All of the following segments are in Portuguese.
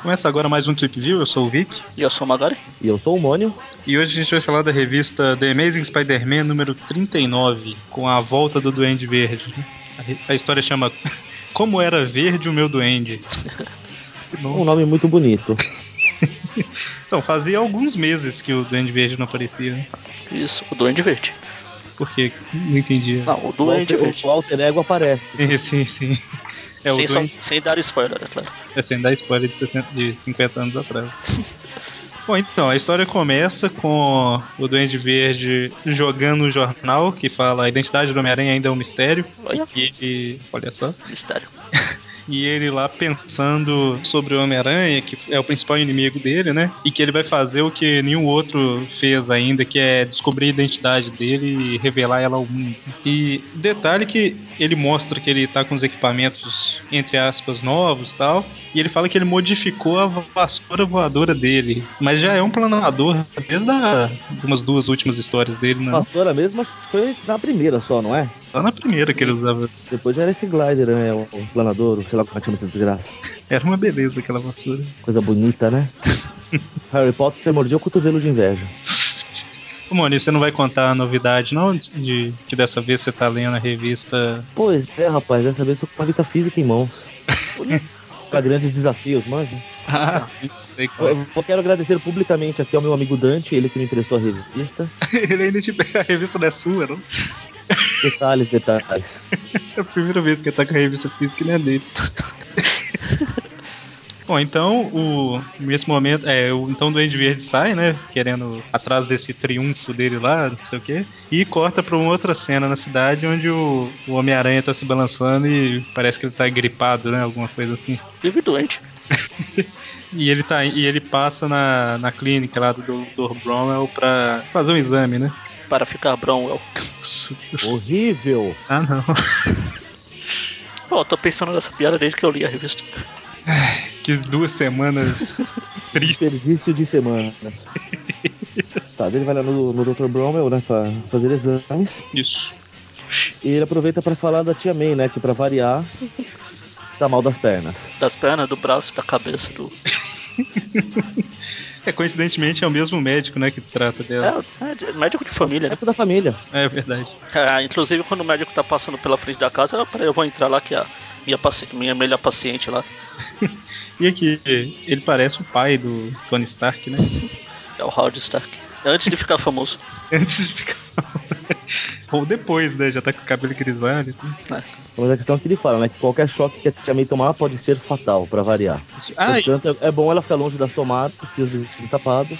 Começa agora mais um Trip View, eu sou o Vic. E eu sou o Magari. E eu sou o Mônio. E hoje a gente vai falar da revista The Amazing Spider-Man número 39, com a volta do Duende Verde. A, a história chama Como Era Verde o Meu Duende. um nome muito bonito. então, fazia alguns meses que o Duende Verde não aparecia. Né? Isso, o Duende Verde. Por quê? Não entendi. Não, o Duende o Verde. O alter ego aparece. Sim, sim, sim. É, sem, só, sem, dar spoiler, é claro. É, sem dar spoiler de, 60, de 50 anos atrás. Bom, então, a história começa com o Duende Verde jogando um jornal que fala a identidade do Homem-Aranha ainda é um mistério. Olha. E, e olha só. Mistério. e ele lá pensando sobre o Homem-Aranha, que é o principal inimigo dele, né? E que ele vai fazer o que nenhum outro fez ainda, que é descobrir a identidade dele e revelar ela ao mundo. E detalhe que ele mostra que ele tá com os equipamentos, entre aspas, novos tal. E ele fala que ele modificou a vassoura voadora dele. Mas já é um planador desde a, umas duas últimas histórias dele, né? Vassoura mesmo, que foi na primeira só, não é? Só na primeira que ele usava. Depois já era esse glider, né? O planador, sei lá como é que chama essa desgraça. Era uma beleza aquela vassoura. Coisa bonita, né? Harry Potter mordia o cotovelo de inveja. Ô, Moni, você não vai contar a novidade, não? De que dessa vez você tá lendo a revista. Pois é, rapaz, dessa vez eu tô com a revista física em mãos. para grandes desafios, manja. Ah, sei qual. Eu, eu quero agradecer publicamente aqui ao meu amigo Dante, ele que me emprestou a revista. ele ainda te a revista não é sua, não? Detalhes, detalhes. é a primeira vez que ele tá com a revista física e não é dele. Bom, então, o, nesse momento, é, o, então o Duende Verde sai, né? Querendo, atrás desse triunfo dele lá, não sei o quê. E corta pra uma outra cena na cidade onde o, o Homem-Aranha tá se balançando e parece que ele tá gripado, né? Alguma coisa assim. Vive doente. e ele tá e ele passa na, na clínica lá do Dr. Bromwell pra fazer um exame, né? Para ficar Bromwell. Horrível! Ah, não. Pô, tô pensando nessa piada desde que eu li a revista. que duas semanas tristes. Desperdício de semanas. tá, ele vai lá no, no Dr. Bromwell, né, pra fazer exames. Isso. E ele aproveita para falar da tia May, né, que pra variar, está mal das pernas. Das pernas, do braço, da cabeça, do... É, coincidentemente é o mesmo médico, né, que trata dela. É, é médico de família, né? Médico da família. É verdade. É, inclusive quando o médico tá passando pela frente da casa, eu, eu vou entrar lá que a minha, minha melhor paciente lá. e aqui, ele parece o pai do Tony Stark, né? É o Howard Stark. Antes de ficar famoso. Antes de ficar famoso. Ou depois, né? Já tá com o cabelo grisalho. É. Mas a questão é que ele fala, né? Que qualquer choque que a Tia May tomar pode ser fatal, pra variar. Ah, Portanto, e... é bom ela ficar longe das tomadas e os vizinhos tapados.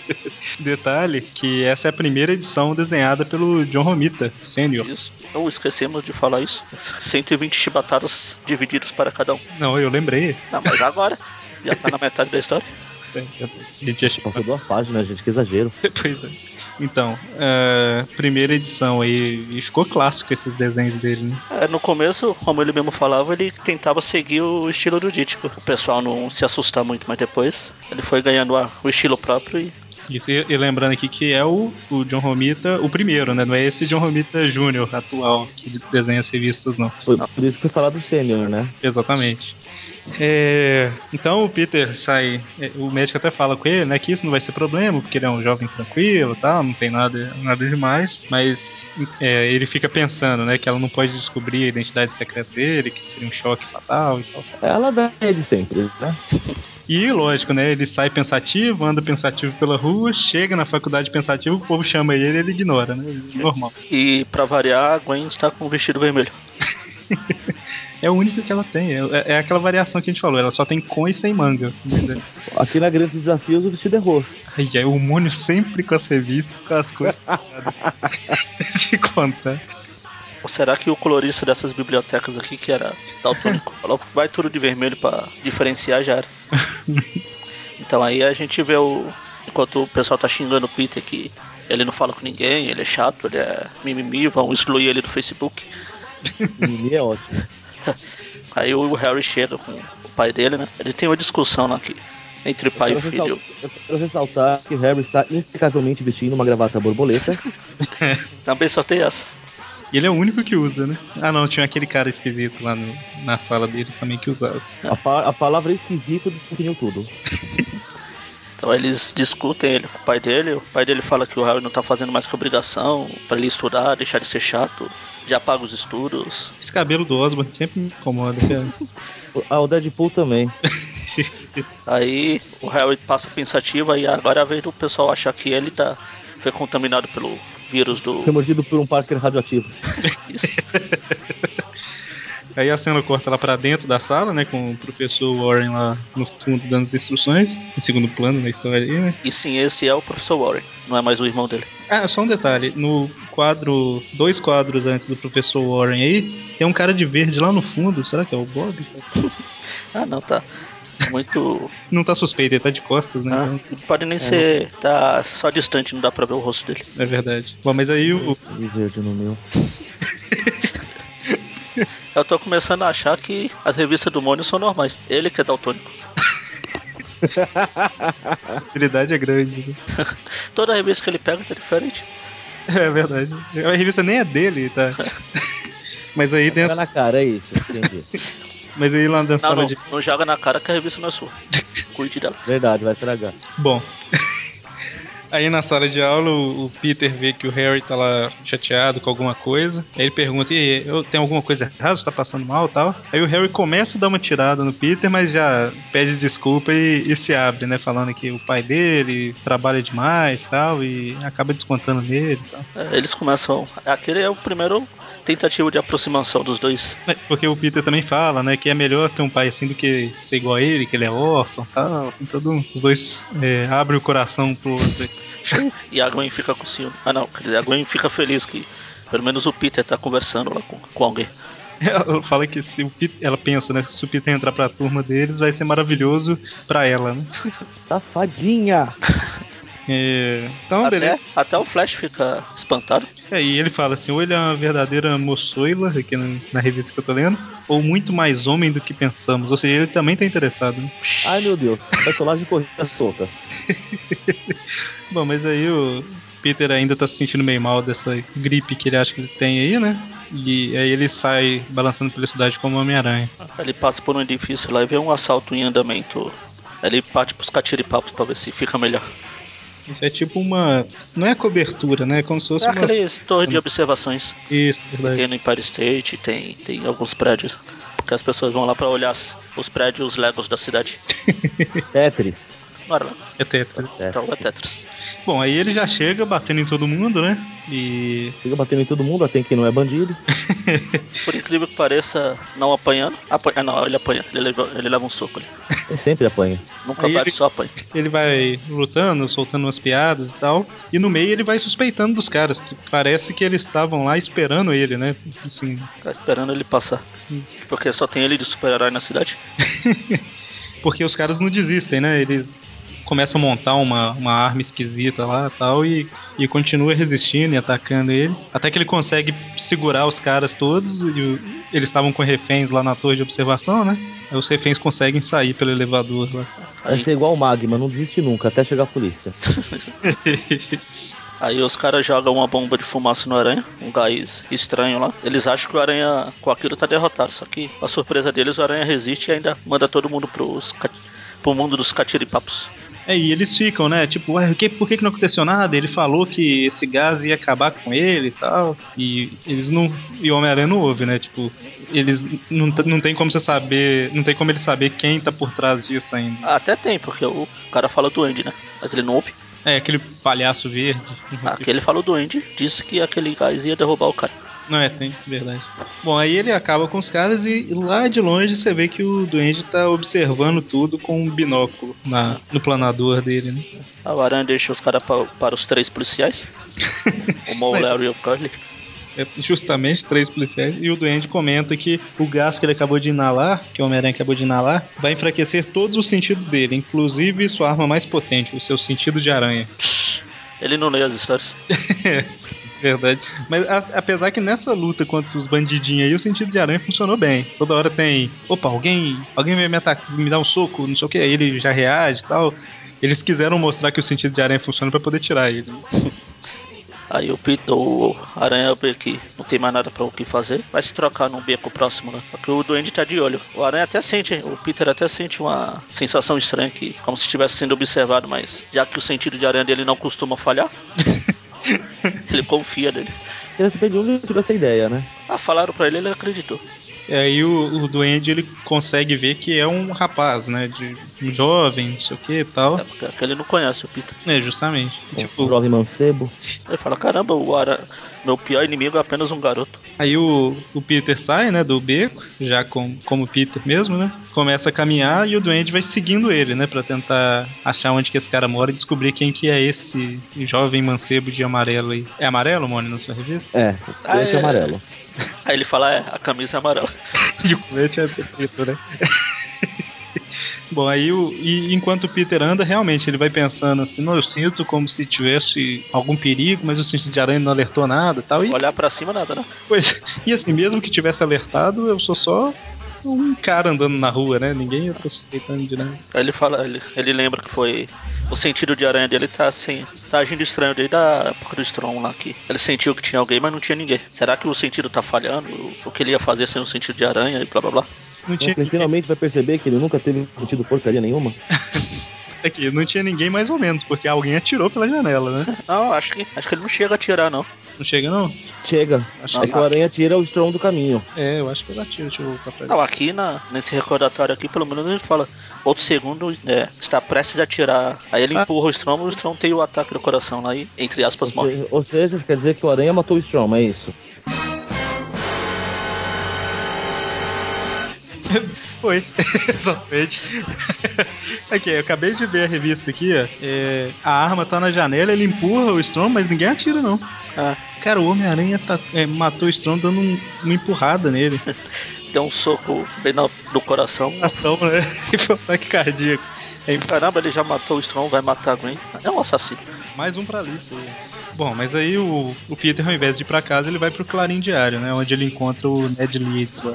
Detalhe que essa é a primeira edição desenhada pelo John Romita, sênior. Isso. Não esquecemos de falar isso. 120 chibatadas divididos para cada um. Não, eu lembrei. Não, mas agora. Já tá na metade da história. A gente passou duas páginas, gente, que exagero. pois é. Então, uh, primeira edição aí, e ficou clássico esses desenhos dele, né? É, no começo, como ele mesmo falava, ele tentava seguir o estilo do Dítico. O pessoal não se assusta muito, mas depois ele foi ganhando a, o estilo próprio e isso, e, e, lembrando aqui que é o, o John Romita, o primeiro, né? Não é esse John Romita Júnior atual que desenha as revistas, não. Por, por isso que foi falado do sênior, né? Exatamente. É, então o Peter sai, é, o médico até fala com ele, né, que isso não vai ser problema, porque ele é um jovem tranquilo, tal, não tem nada, nada demais, mas é, ele fica pensando, né, que ela não pode descobrir a identidade secreta dele, que seria um choque fatal e tal. Ela dá de sempre, né? E lógico, né? Ele sai pensativo, anda pensativo pela rua, chega na faculdade pensativo, o povo chama ele ele ignora, né? Normal. E para variar, a Gwen está com um vestido vermelho. é o único que ela tem. É, é, aquela variação que a gente falou, ela só tem com e sem manga. Aqui na Grandes Desafios o vestido é roxo. Ai, é o Mônio sempre com as revistas, com as coisas. Te contar. Ou será que o colorista dessas bibliotecas aqui, que era daltônico, falou vai tudo de vermelho para diferenciar já era. Então aí a gente vê o. Enquanto o pessoal tá xingando o Peter que ele não fala com ninguém, ele é chato, ele é mimimi, vão excluir ele do Facebook. Mimimi é ótimo. Aí o Harry chega com o pai dele, né? Ele tem uma discussão lá aqui entre pai e filho. Eu quero ressaltar que o Harry está impecavelmente vestindo uma gravata borboleta. Também só tem essa. E ele é o único que usa, né? Ah, não, tinha aquele cara esquisito lá no, na sala dele também que usava. A, pa a palavra esquisito definiu tudo. Então eles discutem ele com o pai dele. O pai dele fala que o Harry não tá fazendo mais que obrigação para ele estudar, deixar de ser chato, já paga os estudos. Esse cabelo do Osborn sempre me incomoda, cara. ah, o Deadpool também. aí o Harry passa pensativo e agora é a vez do pessoal achar que ele tá foi contaminado pelo vírus do. Foi mordido por um Parker radioativo. Isso. Aí a cena corta lá pra dentro da sala, né? Com o professor Warren lá no fundo dando as instruções, em segundo plano na história aí, né? E sim, esse é o professor Warren, não é mais o irmão dele. Ah, só um detalhe. No quadro, dois quadros antes do professor Warren aí, tem um cara de verde lá no fundo. Será que é o Bob? ah, não, tá. Muito. Não tá suspeito, ele tá de costas, né? Ah, então... Pode nem é. ser. Tá só distante, não dá pra ver o rosto dele. É verdade. Bom, mas aí o. E verde no meu. Eu tô começando a achar que as revistas do Mônio são normais. Ele que é daltônico. a habilidade é grande. Né? Toda revista que ele pega tá diferente. É verdade. A revista nem é dele, tá? Mas aí dentro. Joga na cara, é isso, entendi. Mas aí lá dentro. Não, não, de... não joga na cara que a revista não é sua. Cuide dela. Verdade, vai estragar. Bom. Aí na sala de aula o, Peter vê que o Harry tá lá chateado com alguma coisa. Aí ele pergunta: e eu tenho alguma coisa errada? Você tá passando mal tal? Aí o Harry começa a dar uma tirada no Peter, mas já pede desculpa e, e se abre, né? Falando que o pai dele trabalha demais tal, e acaba descontando nele tal. É, eles começam. Aquele é o primeiro tentativa de aproximação dos dois. É, porque o Peter também fala, né, que é melhor ter um pai assim do que ser igual a ele, que ele é órfão tal. Tem todo os dois é, abrem o coração pro outro. e a Gwen fica com ciúme. Ah não, a Gwen fica feliz que pelo menos o Peter tá conversando lá com, com alguém. Ela fala que se o Peter, ela pensa, né? Se o Peter entrar pra turma deles, vai ser maravilhoso pra ela, né? Safadinha! É, então, até, beleza. Até o Flash fica espantado. É, e ele fala assim: ou ele é uma verdadeira moçoila, aqui na, na, revista que eu tô lendo, ou muito mais homem do que pensamos. Ou seja, ele também tá interessado. Né? Ai meu Deus, personagem corrida solta. Bom, mas aí o Peter ainda tá se sentindo meio mal dessa gripe que ele acha que ele tem aí, né? E aí ele sai balançando pela cidade como Homem-Aranha. Ele passa por um edifício lá e vê um assalto em andamento. Ele parte pros catiripapos pra ver se fica melhor. Isso é tipo uma. Não é cobertura, né? É como se fosse é uma. Aqueles torre de observações. Isso, verdade. Tem no Empire State, tem, tem alguns prédios. Que as pessoas vão lá pra olhar os prédios, os Legos da cidade. Tetris. Não era lá. É Tetris. Então é Tetris. Bom, aí ele já chega batendo em todo mundo, né? E. Chega batendo em todo mundo, até quem não é bandido. Por incrível que pareça, não apanhando. Apanha, não, ele apanha, ele leva, ele leva um soco ali. Ele sempre apanha. Nunca bate, só apanha. Ele vai lutando, soltando umas piadas e tal. E no meio ele vai suspeitando dos caras. Que parece que eles estavam lá esperando ele, né? Assim. Tá esperando ele passar. Porque só tem ele de super-herói na cidade. Porque os caras não desistem, né? Eles começa a montar uma, uma arma esquisita lá tal, e, e continua resistindo e atacando ele. Até que ele consegue segurar os caras todos, e eles estavam com reféns lá na torre de observação, né? Aí os reféns conseguem sair pelo elevador lá. Vai ser igual o Magma, não desiste nunca, até chegar a polícia. Aí os caras jogam uma bomba de fumaça no aranha, um gás estranho lá. Eles acham que o aranha com aquilo tá derrotado. Só que, a surpresa deles, o aranha resiste e ainda manda todo mundo pros, pro mundo dos catiripapos. É, e eles ficam, né? Tipo, ué, que, por que, que não aconteceu nada? Ele falou que esse gás ia acabar com ele e tal. E eles não. E o Homem-Aranha não ouve, né? Tipo, eles não, não tem como você saber. Não tem como ele saber quem tá por trás disso ainda. Até tem, porque o cara fala do Andy, né? Mas ele não ouve. É, aquele palhaço verde. Ah, aquele falou do Andy, disse que aquele gás ia derrubar o cara. Não é, tem, verdade. Bom, aí ele acaba com os caras e lá de longe você vê que o Duende tá observando tudo com um binóculo na, no planador dele, né? A Aranha deixa os caras para, para os três policiais. o Larry e o Curly. É justamente três policiais. E o Duende comenta que o gás que ele acabou de inalar, que o Homem-Aranha acabou de inalar, vai enfraquecer todos os sentidos dele, inclusive sua arma mais potente, o seu sentido de aranha. Ele não lê as histórias. Verdade. Mas a, apesar que nessa luta contra os bandidinhos aí, o sentido de aranha funcionou bem. Toda hora tem. Opa, alguém. Alguém vai me atacar, me dar um soco, não sei o que, aí ele já reage e tal. Eles quiseram mostrar que o sentido de aranha funciona para poder tirar ele. Aí o, Peter, o Aranha vê que não tem mais nada para o que fazer, vai se trocar num beco próximo lá. Só que o Duende tá de olho. O Aranha até sente, o Peter até sente uma sensação estranha aqui, como se estivesse sendo observado, mas já que o sentido de aranha dele não costuma falhar, ele confia nele. Ele se onde tive essa ideia, né? Ah, falaram pra ele, ele acreditou. E aí o, o duende ele consegue ver que é um rapaz, né? De um jovem, não sei o que e tal. É porque ele não conhece o Peter. É, justamente. Um tipo, jovem mancebo. Ele fala, caramba, o Ara... meu pior inimigo é apenas um garoto. Aí o, o Peter sai, né, do beco, já com, como Peter mesmo, né? Começa a caminhar e o duende vai seguindo ele, né? Pra tentar achar onde que esse cara mora e descobrir quem que é esse jovem mancebo de amarelo aí. É amarelo, Mônio, na sua revista? É, ah, é amarelo. Aí ele fala, é, a camisa é amarela. e o colete é preto, né? Bom, aí o, e enquanto o Peter anda, realmente ele vai pensando assim, não, eu sinto como se tivesse algum perigo, mas o sentido de aranha não alertou nada tal. E Olhar para cima nada, né? Pois, e assim, mesmo que tivesse alertado, eu sou só um cara andando na rua, né? Ninguém tá suspeitando de nada. Aí ele fala, ele, ele lembra que foi. O sentido de aranha dele tá assim. Tá agindo estranho desde a época do Strong lá aqui. Ele sentiu que tinha alguém, mas não tinha ninguém. Será que o sentido tá falhando? O que ele ia fazer sem o sentido de aranha e blá blá blá? Não tinha ele finalmente vai perceber que ele nunca teve sentido porcaria nenhuma. Aqui, não tinha ninguém mais ou menos, porque alguém atirou pela janela, né? Não, acho que, acho que ele não chega a atirar, não. Não chega, não? Chega. Acho é que o aranha tira o Strong do caminho. É, eu acho que ele atira, deixa eu ver Não, aqui na, nesse recordatório aqui, pelo menos ele fala, outro segundo é, está prestes a atirar. Aí ele ah. empurra o Strong, o Strong tem o ataque do coração lá e, entre aspas, morre. Ou seja, quer dizer que o aranha matou o Strong, é isso? Foi, exatamente. aqui, eu acabei de ver a revista aqui, ó. É, a arma tá na janela, ele empurra o Strong, mas ninguém atira, não. Ah. Cara, o Homem-Aranha tá, é, matou o Strong dando um, uma empurrada nele. Deu um soco bem no, no coração. Ação, né? E foi um ataque cardíaco. É, caramba, ele já matou o Strong, vai matar a Gwen. É um assassino. Mais um pra lista. Bom, mas aí o, o Peter, ao invés de ir pra casa, ele vai pro Clarim Diário, né? Onde ele encontra o Ned Leeds lá.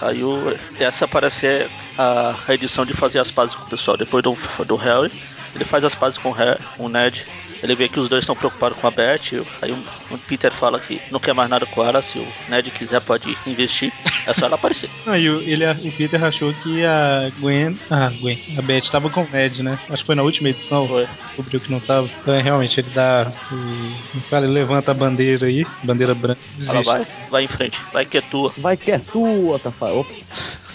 Aí o, essa parece a, a edição de fazer as pazes com o pessoal. Depois do, do Harry, ele faz as pazes com o, Harry, com o Ned ele vê que os dois estão preocupados com a Beth. Aí o Peter fala que não quer mais nada com ela. Se o Ned quiser, pode investir. É só ela aparecer. Aí o, ele, o Peter achou que a Gwen. Ah, Gwen. A Beth estava com o Ned, né? Acho que foi na última edição. Foi. Descobriu que não estava. Então, é, realmente, ele dá. O, fala, ele levanta a bandeira aí. Bandeira branca. Ela vai, vai em frente. Vai que é tua. Vai que é tua, Tafa. Ops.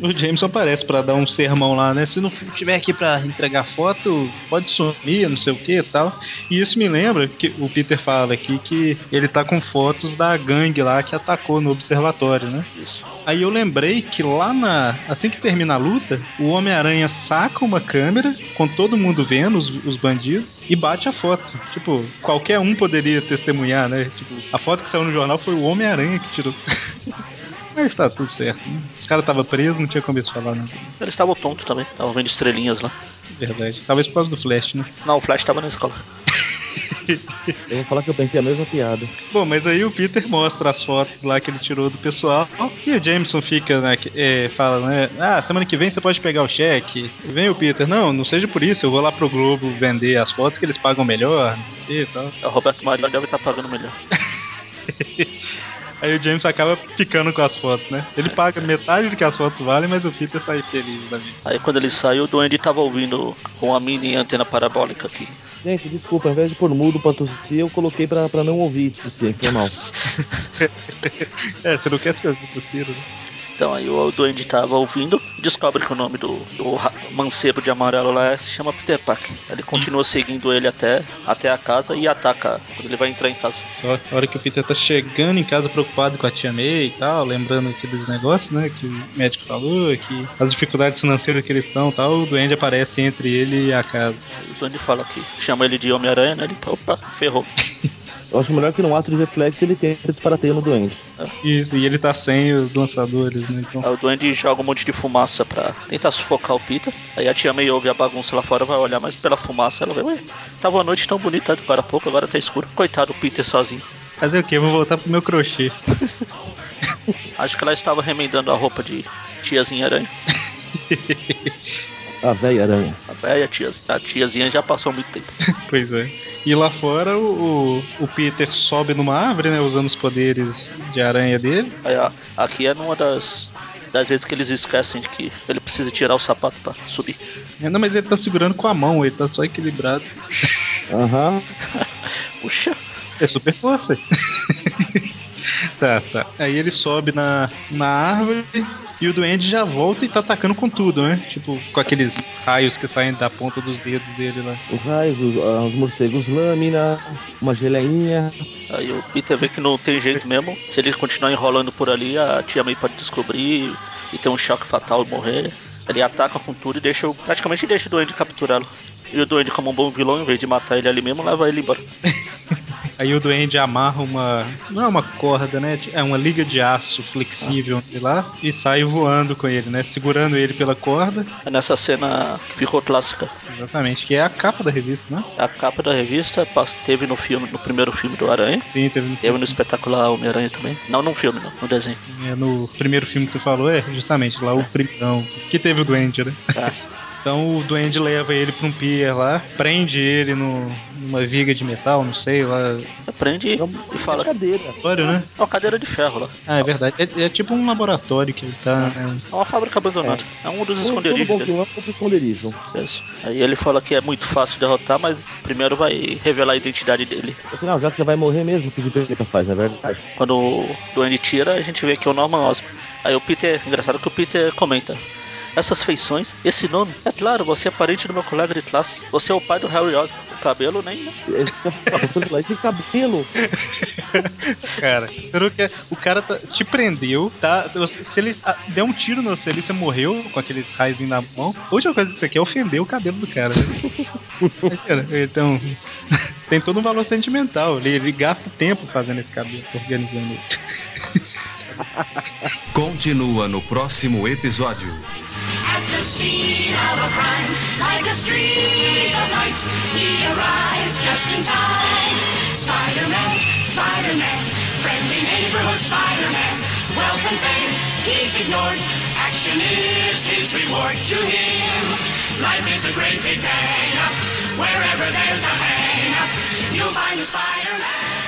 O Jameson aparece para dar um sermão lá, né? Se não tiver aqui para entregar foto, pode sumir, não sei o que e tal. E isso me lembra que o Peter fala aqui que ele tá com fotos da gangue lá que atacou no observatório, né? Isso. Aí eu lembrei que lá na. Assim que termina a luta, o Homem-Aranha saca uma câmera, com todo mundo vendo, os, os, bandidos, e bate a foto. Tipo, qualquer um poderia testemunhar, né? Tipo, a foto que saiu no jornal foi o Homem-Aranha que tirou. Mas tá tudo certo. Os caras estavam presos, não tinha como eles falar nada. Eles estavam tontos também, estavam vendo estrelinhas lá. Verdade. Talvez por causa do Flash, né? Não, o Flash tava na escola. eu vou falar que eu pensei a mesma piada. Bom, mas aí o Peter mostra as fotos lá que ele tirou do pessoal. E o Jameson fica, né? É, fala, né? Ah, semana que vem você pode pegar o cheque. E vem o Peter, não, não seja por isso, eu vou lá pro Globo vender as fotos que eles pagam melhor, não sei o que e tal. O Roberto Marinho deve estar tá pagando melhor. Aí o James acaba ficando com as fotos, né? Ele paga metade do que as fotos valem, mas o Peter sai feliz da vida. Aí quando ele saiu, o Duende tava ouvindo com a mini antena parabólica aqui. Gente, desculpa, ao invés de pôr mudo pra tossir, eu coloquei pra, pra não ouvir tossir, foi mal. é, você não quer que eu tossir, né? Então aí o Duende tava ouvindo descobre que o nome do, do mancebo de amarelo lá se chama Peter Parker. Ele continua seguindo ele até, até a casa e ataca quando ele vai entrar em casa. Só a hora que o Peter tá chegando em casa preocupado com a tia May e tal, lembrando aqui dos negócios, né, que o médico falou, que as dificuldades financeiras que eles estão tal, o Duende aparece entre ele e a casa. O Duende fala que chama ele de Homem-Aranha, né, ele, opa, ferrou. Eu acho melhor que num ato de reflexo ele tenha disparateio no Duende. Isso, e ele tá sem os lançadores, né? Então... Aí o Duende joga um monte de fumaça pra tentar sufocar o Peter. Aí a tia May ouve a bagunça lá fora, vai olhar, mas pela fumaça ela vai, ué, tava a noite tão bonita agora há pouco, agora tá escuro. Coitado do Peter sozinho. Fazer o quê? Vou voltar pro meu crochê. Acho que ela estava remendando a roupa de tiazinha aranha. a velha aranha. A velha tia, a tiazinha já passou muito tempo. pois é. E lá fora o, o Peter sobe numa árvore, né? Usando os poderes de aranha dele. Aí, aqui é numa das, das vezes que eles esquecem de que ele precisa tirar o sapato pra subir. É, não, mas ele tá segurando com a mão, ele tá só equilibrado. Aham. Uhum. Puxa. É super força. tá, tá. Aí ele sobe na, na árvore e o duende já volta e tá atacando com tudo, né? Tipo, com aqueles raios que saem da ponta dos dedos dele lá. Os raios, os, ah, os morcegos lâmina, uma geleinha. Aí o Peter vê que não tem jeito mesmo. Se ele continuar enrolando por ali, a tia May pode descobrir e ter um choque fatal e morrer. Ele ataca com tudo e deixa, praticamente deixa o duende capturá-lo. E o Duende, como um bom vilão, em vez de matar ele ali mesmo, leva ele embora. Aí o Duende amarra uma. Não é uma corda, né? É uma liga de aço flexível ah. lá e sai voando com ele, né? Segurando ele pela corda. É nessa cena que ficou clássica. Exatamente, que é a capa da revista, né? A capa da revista teve no filme, no primeiro filme do Aranha. Sim, teve no Teve no espetacular Homem-Aranha também. Não no filme, não, no desenho. É, no primeiro filme que você falou, é justamente lá é. o primeiro. Que teve o Duende, né? É. Então o duende leva ele pra um pier lá, prende ele no, numa viga de metal, não sei, lá. Prende e, e fala. É cadeira. Laboratório, né? É uma cadeira de ferro lá. Ah, é verdade. É, é tipo um laboratório que ele tá. É, né? é uma fábrica abandonada. É, é um dos esconderijos. Todo dele. É um esconderijo. Isso. Aí ele fala que é muito fácil derrotar, mas primeiro vai revelar a identidade dele. Afinal, já que você vai morrer mesmo, que diferença faz, não é verdade? Quando o duende tira, a gente vê que é o Norman Osborn. Aí o Peter, engraçado que o Peter comenta essas feições, esse nome. É claro, você é parente do meu colega de classe. Você é o pai do Harry Osborn. O cabelo nem. Né? Esse cabelo. cara, o cara tá, te prendeu, tá? Se ele ah, der um tiro no você ali, você morreu com aqueles raios na mão. A última coisa que você quer é ofender o cabelo do cara. Né? cara então, tem todo um valor sentimental. Ele, ele gasta tempo fazendo esse cabelo, organizando ele. Continua no próximo episódio. The scene of crime, like a streak of light, he arrives just in time. Spider-Man, Spider-Man, friendly neighborhood Spider-Man. Wealth fame, he's ignored. Action is his reward to him. Life is a great big bang. Wherever there's a hang, you'll find a Spider-Man.